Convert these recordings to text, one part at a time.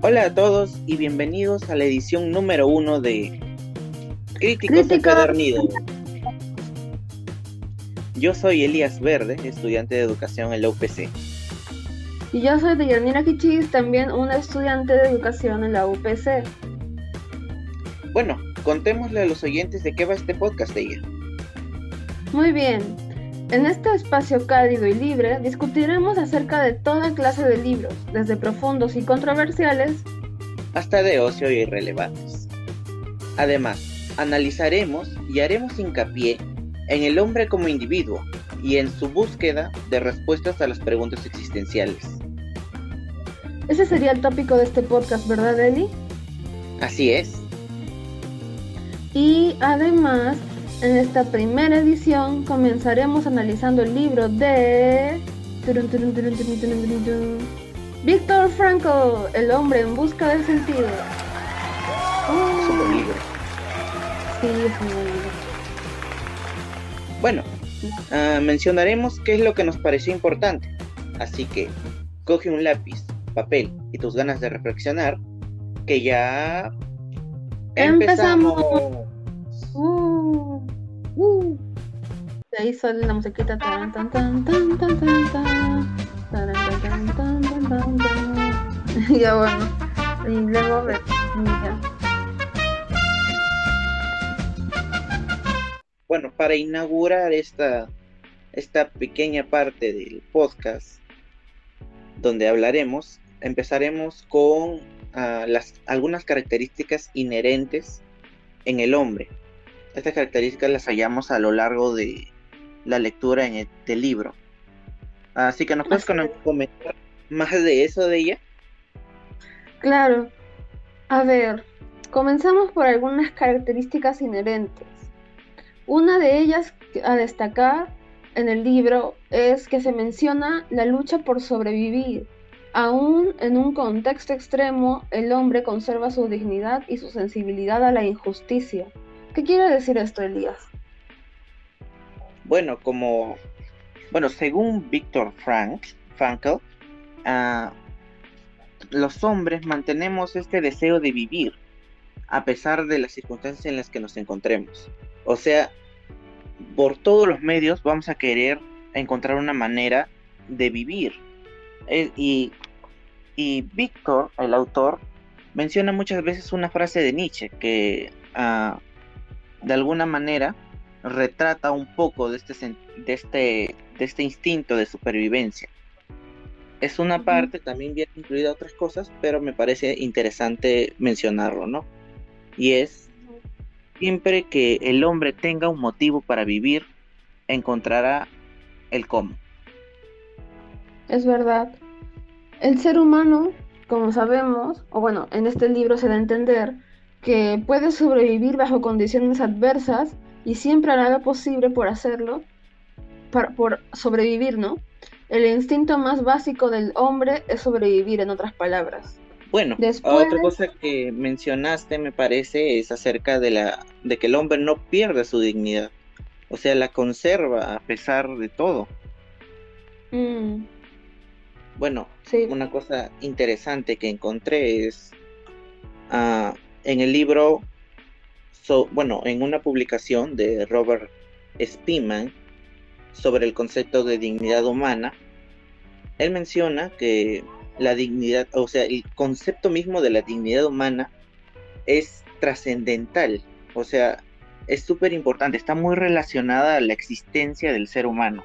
Hola a todos y bienvenidos a la edición número uno de Críticos. Empedernidos. Yo soy Elías Verde, estudiante de educación en la UPC. Y yo soy Deyanira Kichis, también una estudiante de educación en la UPC. Bueno, contémosle a los oyentes de qué va este podcast de ella. Muy bien. En este espacio cálido y libre discutiremos acerca de toda clase de libros, desde profundos y controversiales hasta de ocio y irrelevantes. Además, analizaremos y haremos hincapié en el hombre como individuo y en su búsqueda de respuestas a las preguntas existenciales. Ese sería el tópico de este podcast, ¿verdad, Eli? Así es. Y además, en esta primera edición comenzaremos analizando el libro de. Víctor Frankl, El hombre en busca del sentido. Es un libro. sí, es un libro. Bueno, ah, mencionaremos qué es lo que nos pareció importante. Así que coge un lápiz, papel y tus ganas de reflexionar, que ya Empezamos. Uh, uh. Ahí sale la musiquita. Ya bueno. Y luego ya. Bueno, para inaugurar esta, esta pequeña parte del podcast donde hablaremos, empezaremos con ah, las, algunas características inherentes en el hombre. Estas características las hallamos a lo largo de la lectura en el, del libro. Así que nos puedes comentar más de eso de ella. Claro. A ver, comenzamos por algunas características inherentes. Una de ellas a destacar en el libro es que se menciona la lucha por sobrevivir. Aún en un contexto extremo, el hombre conserva su dignidad y su sensibilidad a la injusticia. ¿Qué quiere decir esto, Elías? Bueno, como bueno, según Víctor Frank, Frankl, ah, los hombres mantenemos este deseo de vivir a pesar de las circunstancias en las que nos encontremos. O sea, por todos los medios vamos a querer encontrar una manera de vivir. Eh, y, y Víctor, el autor, menciona muchas veces una frase de Nietzsche que ah, de alguna manera retrata un poco de este, de este, de este instinto de supervivencia. Es una parte, también viene incluida otras cosas, pero me parece interesante mencionarlo, ¿no? Y es, siempre que el hombre tenga un motivo para vivir, encontrará el cómo. Es verdad. El ser humano, como sabemos, o bueno, en este libro se da a entender que puede sobrevivir bajo condiciones adversas y siempre hará lo posible por hacerlo, par- por sobrevivir, ¿no? El instinto más básico del hombre es sobrevivir, en otras palabras. Bueno, Después- otra cosa que mencionaste me parece es acerca de la de que el hombre no pierde su dignidad, o sea, la conserva a pesar de todo. Mm, Bueno, sí, una cosa interesante que encontré es ah, en el libro, bueno, en una publicación de Robert Spielman sobre el concepto de dignidad humana, él menciona que la dignidad, o sea, el concepto mismo de la dignidad humana es trascendental, o sea, es súper importante, está muy relacionada a la existencia del ser humano.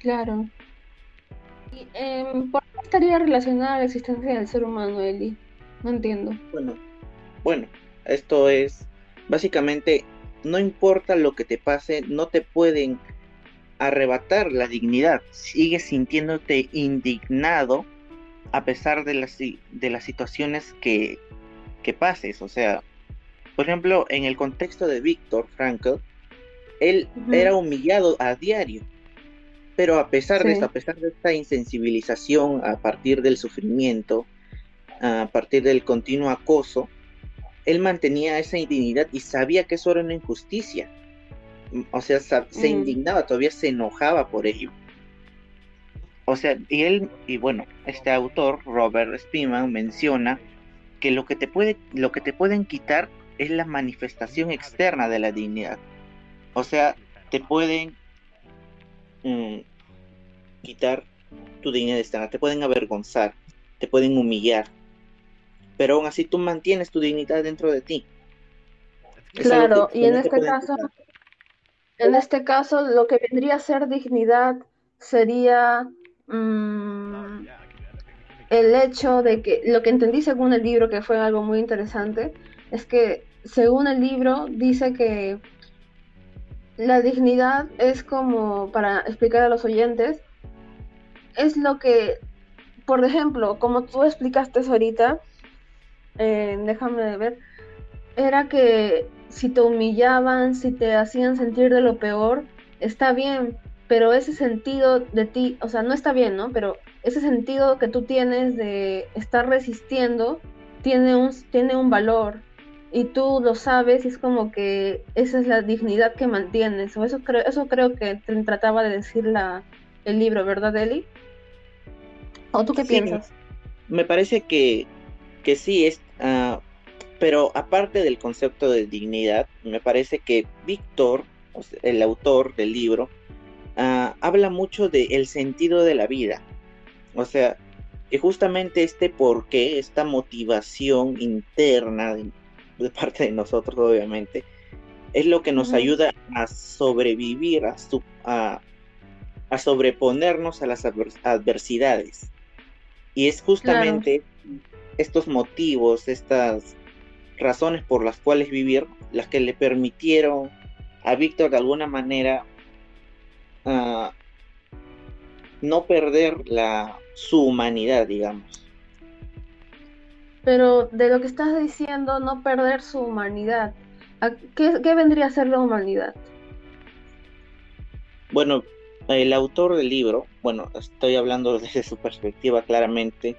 claro. Y, em, ¿por qué estaría relacionada a la existencia del ser humano, Eli? No entiendo. Bueno, bueno, esto es básicamente, no importa lo que te pase, no te pueden arrebatar la dignidad. Sigues sintiéndote indignado a pesar de las, de las situaciones que, que pases. O sea, por ejemplo, en el contexto de Víctor Frankl, él era humillado a diario. Pero a pesar de eso, a pesar de esta insensibilización a partir del sufrimiento, a partir del continuo acoso, él mantenía esa indignidad y sabía que eso era una injusticia. O sea, se Mm. indignaba, todavía se enojaba por ello. o sea, y él, y bueno, este autor, Robert Spiman, menciona que lo que te puede, lo que te pueden quitar es la manifestación externa de la dignidad. O sea, te pueden mm, quitar tu dignidad externa, te pueden avergonzar, te pueden humillar, pero aún así tú mantienes tu dignidad dentro de ti. claro, y en este caso, en este caso, lo que vendría a ser dignidad sería mm, el hecho de que, lo que entendí según el libro, que fue algo muy interesante, es que según el libro dice que la dignidad es como, para explicar a los oyentes, es lo que, por ejemplo, como tú explicaste ahorita, eh, déjame ver, era que si te humillaban, si te hacían sentir de lo peor, está bien, pero ese sentido de ti, o sea, no está bien, ¿no? Pero ese sentido que tú tienes de estar resistiendo tiene un, tiene un valor y tú lo sabes y es como que esa es la dignidad que mantienes. O eso creo, eso creo que trataba de decir la, el libro, ¿verdad, Eli? ¿O tú qué piensas? Me parece que, que sí, es, uh, pero aparte del concepto de dignidad, me parece que Víctor, el autor del libro, uh, habla mucho del el sentido de la vida. O sea, que justamente este porqué, esta motivación interna de, parte de nosotros, obviamente, es lo que nos ayuda a sobrevivir, a, a, a, sobreponernos a las adversidades. Y es justamente estos motivos, estas razones por las cuales vivir, las que le permitieron a Víctor de alguna manera uh, no perder la, su humanidad, digamos. Pero de lo que estás diciendo, no perder su humanidad, ¿qué, qué vendría a ser la humanidad? Bueno, el autor del libro, bueno, estoy hablando desde su perspectiva claramente,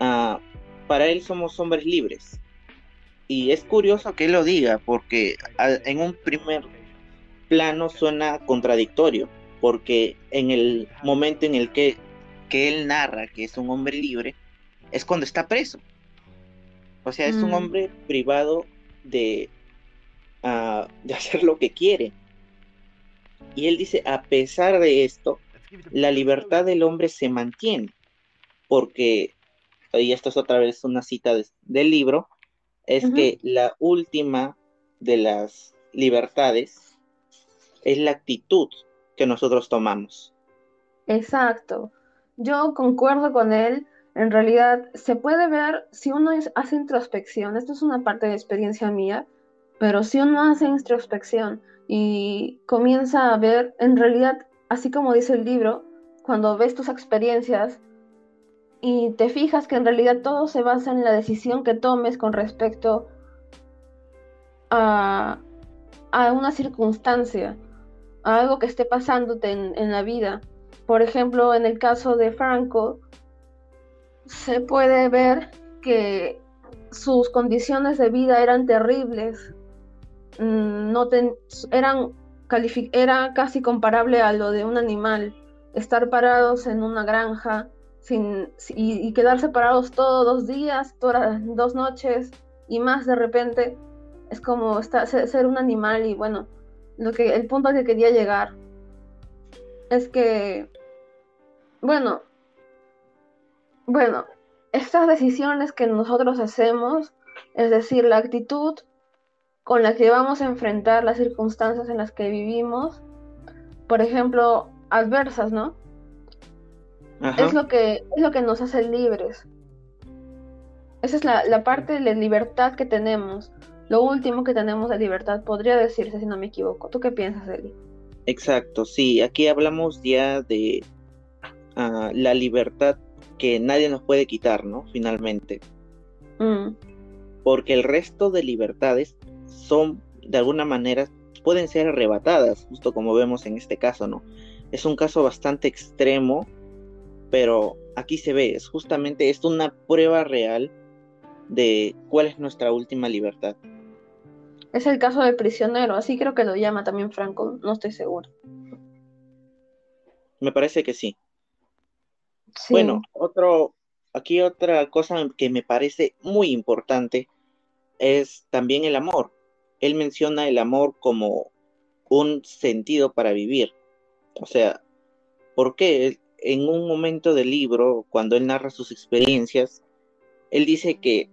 uh, para él somos hombres libres. Y es curioso que él lo diga, porque en un primer plano suena contradictorio, porque en el momento en el que, que él narra que es un hombre libre, es cuando está preso. O sea, es un mm. hombre privado de, uh, de hacer lo que quiere. Y él dice, a pesar de esto, la libertad del hombre se mantiene, porque, y esto es otra vez una cita del libro, es que la última de las libertades es la actitud que nosotros tomamos. Exacto. Yo concuerdo con él. En realidad, se puede ver si uno hace introspección. Esto es una parte de experiencia mía, pero si uno hace introspección y comienza a ver, en realidad, así como dice el libro, cuando ves tus experiencias y te fijas que en realidad todo se basa en la decisión que tomes con respecto a, a una circunstancia, a algo que esté pasándote en, la vida. Por ejemplo, en el caso de Franco, se puede ver que sus condiciones de vida eran terribles, mm, no eran era casi comparable a lo de un animal, estar parados en una granja sin, y, quedar separados todos dos días, todas dos noches y más de repente, es como estar, ser un animal y bueno, lo que, el punto al que quería llegar es que, bueno, bueno, estas decisiones que nosotros hacemos, es decir, la actitud con la que vamos a enfrentar las circunstancias en las que vivimos, por ejemplo, adversas, ¿no? Es lo que es lo que nos hace libres. Esa es la, la parte de la libertad que tenemos. Lo último que tenemos de libertad podría decirse, si no me equivoco. ¿Tú qué piensas, Eli? Exacto, sí. Aquí hablamos ya de uh, la libertad que nadie nos puede quitar, ¿no? Finalmente. Mm. Porque el resto de libertades son, de alguna manera, pueden ser arrebatadas, justo como vemos en este caso, ¿no? Es un caso bastante extremo, pero aquí se ve, es justamente, es una prueba real de cuál es nuestra última libertad. Es el caso del prisionero, así creo que lo llama también Franco, no estoy seguro. Me parece que sí. Bueno, otro, aquí otra cosa que me parece muy importante es también el amor. Él menciona el amor como un sentido para vivir. O sea, ¿por qué? En un momento del libro, cuando él narra sus experiencias, él dice que,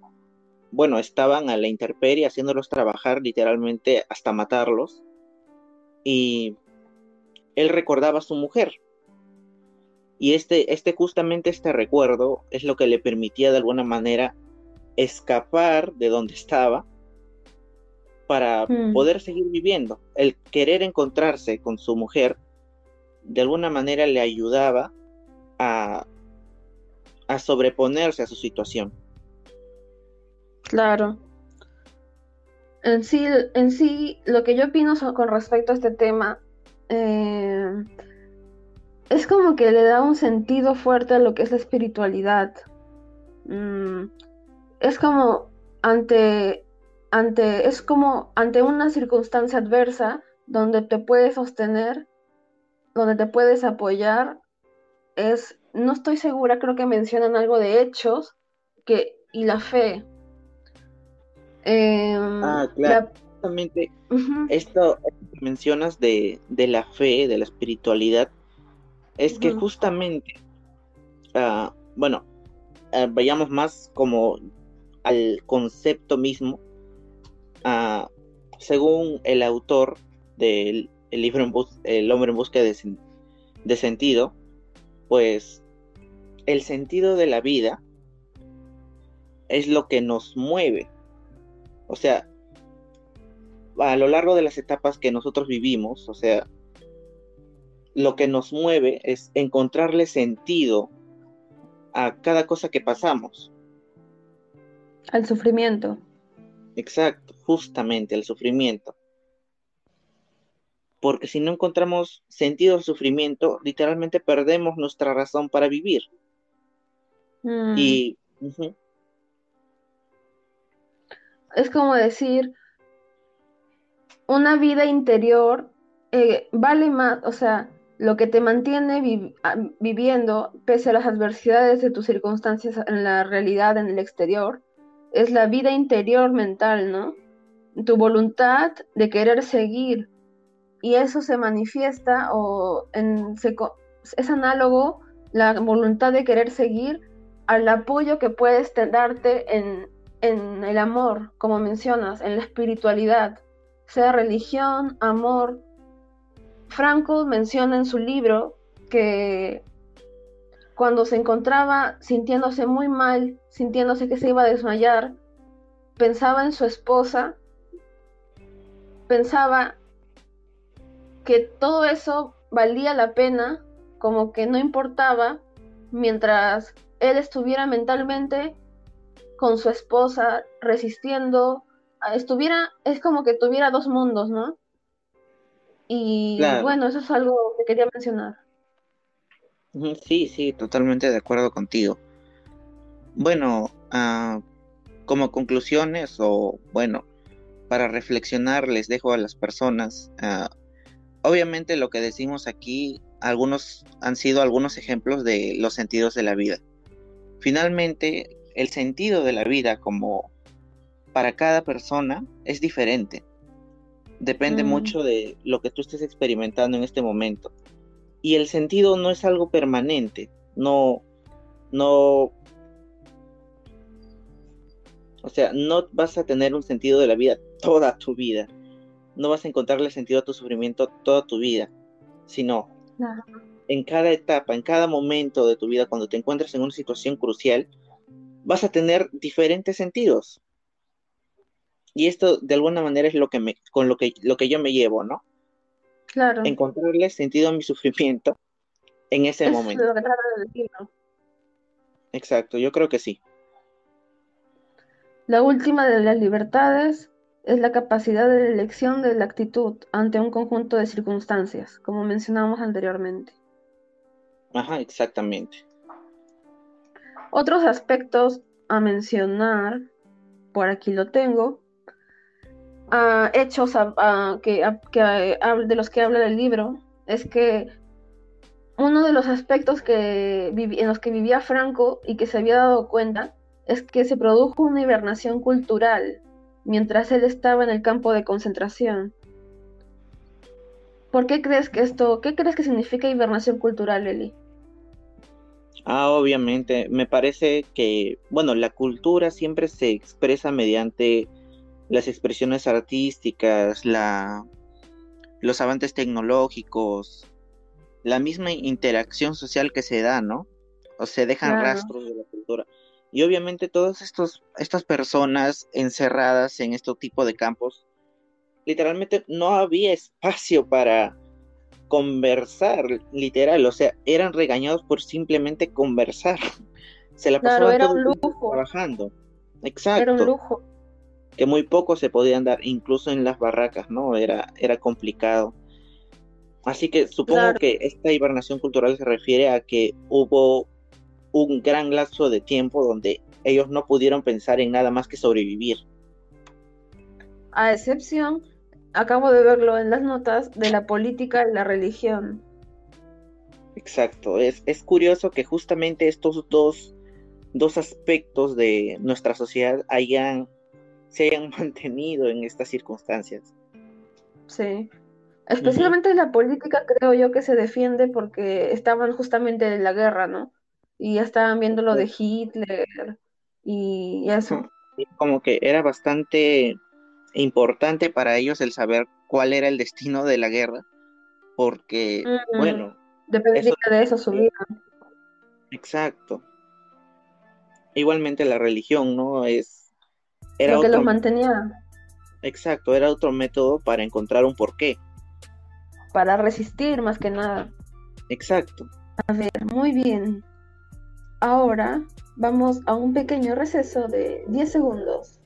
bueno, estaban a la intemperie haciéndolos trabajar literalmente hasta matarlos. Y él recordaba a su mujer. Y este, este, justamente este recuerdo es lo que le permitía de alguna manera escapar de donde estaba para mm. poder seguir viviendo. El querer encontrarse con su mujer de alguna manera le ayudaba a, a sobreponerse a su situación. Claro. En sí, en sí, lo que yo opino con respecto a este tema eh, es como que le da un sentido fuerte a lo que es la espiritualidad. Mm, es como ante, ante, es como ante una circunstancia adversa donde te puedes sostener, donde te puedes apoyar, es, no estoy segura, creo que mencionan algo de hechos que, y la fe. Em, ah, claro. esto que mencionas de, de, la fe, de la espiritualidad, es que justamente, ah, bueno, ah, vayamos más como al concepto mismo, uh, según el autor del libro El hombre en busca de, de sentido, pues el sentido de la vida es lo que nos mueve. O sea, a lo largo de las etapas que nosotros vivimos, o sea, lo que nos mueve es encontrarle sentido a cada cosa que pasamos. Al sufrimiento. Exacto, justamente al sufrimiento. Porque si no encontramos sentido al sufrimiento, literalmente perdemos nuestra razón para vivir. Mm. Y es como decir, una vida interior eh, vale más, o sea, lo que te mantiene ah, viviendo pese a las adversidades de tus circunstancias en la realidad, en el exterior, es la vida interior mental, ¿no? Tu voluntad de querer seguir. Y eso se manifiesta o es análogo la voluntad de querer seguir al apoyo que puedes darte en, en el amor, como mencionas, en la espiritualidad, sea religión, amor, Franco menciona en su libro que cuando se encontraba sintiéndose muy mal, sintiéndose que se iba a desmayar, pensaba en su esposa, pensaba que todo eso valía la pena, como que no importaba, mientras él estuviera mentalmente con su esposa, resistiendo, estuviera, es como que tuviera dos mundos, ¿no? Y bueno, eso es algo que quería mencionar. Sí, sí, totalmente de acuerdo contigo. Bueno, ah, como conclusiones o bueno, para reflexionar les dejo a las personas. Ah, obviamente lo que decimos aquí, algunos han sido algunos ejemplos de los sentidos de la vida. Finalmente, el sentido de la vida como para cada persona es diferente. Depende mm. mucho de lo que tú estés experimentando en este momento. Y el sentido no es algo permanente, no, no, o sea, no vas a tener un sentido de la vida toda tu vida. No vas a encontrarle sentido a tu sufrimiento toda tu vida, sino en cada etapa, en cada momento de tu vida, cuando te encuentres en una situación crucial, vas a tener diferentes sentidos. Y esto de alguna manera es lo que me, con lo que, lo que yo me llevo, ¿no? Claro. Encontrarle sentido a mi sufrimiento en ese momento. Exacto, yo creo que sí. La última de las libertades es la capacidad de elección de la actitud ante un conjunto de circunstancias, como mencionamos anteriormente. Ajá, exactamente. Otros aspectos a mencionar, por aquí lo tengo, hechos que, de los que habla el libro es que uno de los aspectos que en los que vivía Franco y que se había dado cuenta es que se produjo una hibernación cultural mientras él estaba en el campo de concentración. ¿Por qué crees que esto, qué crees que significa hibernación cultural, Eli? Ah, obviamente, me parece que, bueno, la cultura siempre se expresa mediante las expresiones artísticas, la, los avances tecnológicos, la misma interacción social que se da, ¿no? O se dejan rastros de la cultura. Y obviamente todas estas personas encerradas en este tipo de campos, literalmente no había espacio para conversar, literal, o sea, eran regañados por simplemente conversar. Se la pasaban trabajando. Exacto. Era un lujo. Que muy poco se podían dar, incluso en las barracas, ¿no? Era, era complicado. Así que supongo que esta hibernación cultural se refiere a que hubo un gran lapso de tiempo donde ellos no pudieron pensar en nada más que sobrevivir. A excepción, acabo de verlo en las notas, de la política y la religión. Exacto, es, es curioso que justamente estos dos, dos aspectos de nuestra sociedad hayan, se hayan mantenido en estas circunstancias. Sí, Especialmente la política creo yo que se defiende porque estaban justamente en la guerra, ¿no? Y ya estaban viendo lo de Hitler y eso. Como que era bastante importante para ellos el saber cuál era el destino de la guerra, porque, bueno... Dependía de eso su vida. Exacto. Igualmente la religión, ¿no? Es... Era lo que los mantenía. Exacto, era otro método para encontrar un porqué para resistir más que nada. Exacto. A ver, muy bien. Ahora vamos a un pequeño receso de 10 segundos.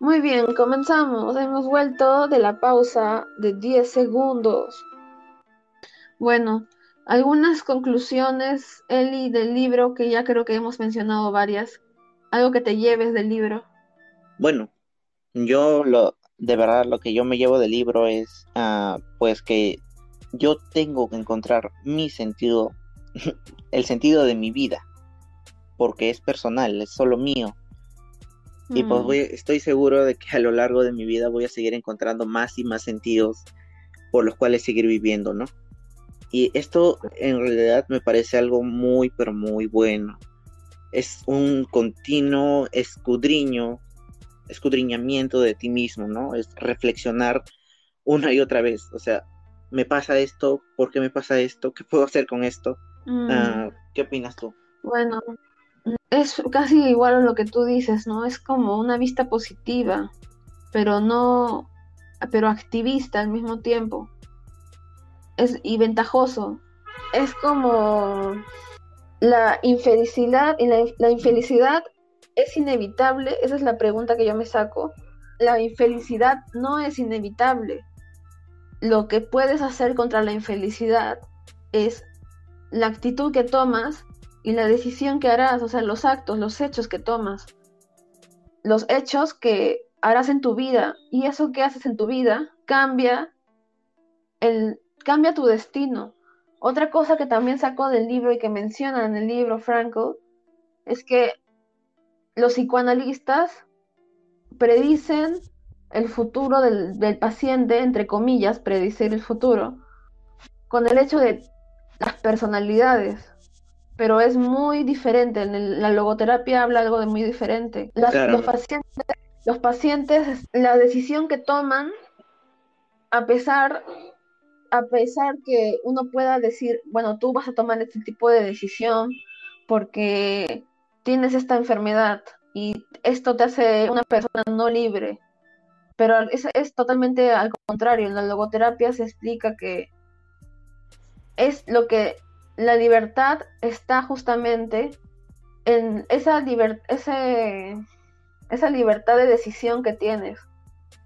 Muy bien, comenzamos. Hemos vuelto de la pausa de 10 segundos. Bueno, algunas conclusiones, Eli, del libro, que ya creo que hemos mencionado varias. Algo que te lleves del libro. Bueno, yo lo, de verdad lo que yo me llevo del libro es ah, pues que yo tengo que encontrar mi sentido, el sentido de mi vida, porque es personal, es solo mío. Y pues mm. estoy seguro de que a lo largo de mi vida voy a seguir encontrando más y más sentidos por los cuales seguir viviendo, ¿no? Y esto en realidad me parece algo muy, pero muy bueno. Es un continuo escudriño escudriñamiento de ti mismo, ¿no? Es reflexionar una y otra vez, o sea, me pasa esto, ¿por qué me pasa esto? ¿Qué puedo hacer con esto? Mm. Ah, ¿Qué opinas tú? Bueno, es casi igual a lo que tú dices, ¿no? Es como una vista positiva, pero no, pero activista al mismo tiempo. Es, y ventajoso. Es como la infelicidad, y la, la infelicidad ¿Es inevitable? Esa es la pregunta que yo me saco. La infelicidad no es inevitable. Lo que puedes hacer contra la infelicidad es la actitud que tomas y la decisión que harás, o sea, los actos, los hechos que tomas. Los hechos que harás en tu vida y eso que haces en tu vida cambia el cambia tu destino. Otra cosa que también sacó del libro y que menciona en el libro Franco es que los psicoanalistas predicen el futuro del, paciente, entre comillas, predecir el futuro, con el hecho de las personalidades, pero es muy diferente. En la logoterapia habla algo de muy diferente. los, pacientes, los pacientes, la decisión que toman, a pesar, a pesar que uno pueda decir, bueno, tú vas a tomar este tipo de decisión porque tienes esta enfermedad y esto te hace una persona no libre. Pero es, es totalmente al contrario. En la logoterapia se explica que es lo que la libertad está justamente en esa, ese, esa libertad de decisión que tienes,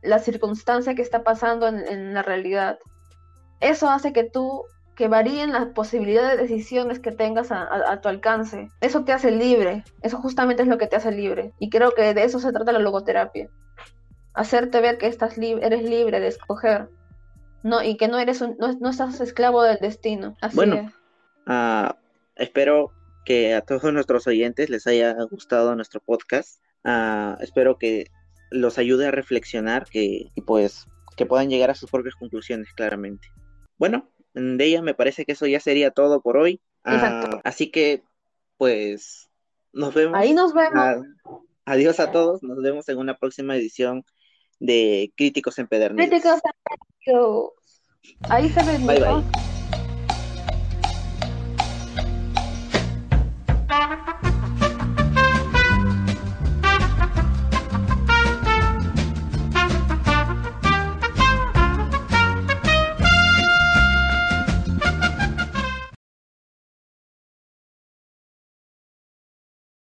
la circunstancia que está pasando en, en la realidad. Eso hace que tú que varíen las posibilidades de decisiones que tengas a, tu alcance. Eso te hace libre, eso justamente es lo que te hace libre. Y creo que de eso se trata la logoterapia. Hacerte ver que estás eres libre de escoger. No, y que no eres no, estás esclavo del destino. Así bueno, Ah, espero que a todos nuestros oyentes les haya gustado nuestro podcast. Ah, espero que los ayude a reflexionar que, y pues que puedan llegar a sus propias conclusiones claramente. Bueno, de ella me parece que eso ya sería todo por hoy. Ah, así que, pues, nos vemos. Ahí nos vemos. adiós a todos. Nos vemos en una próxima edición de Críticos en Críticos Ahí se ven. Bye, bye.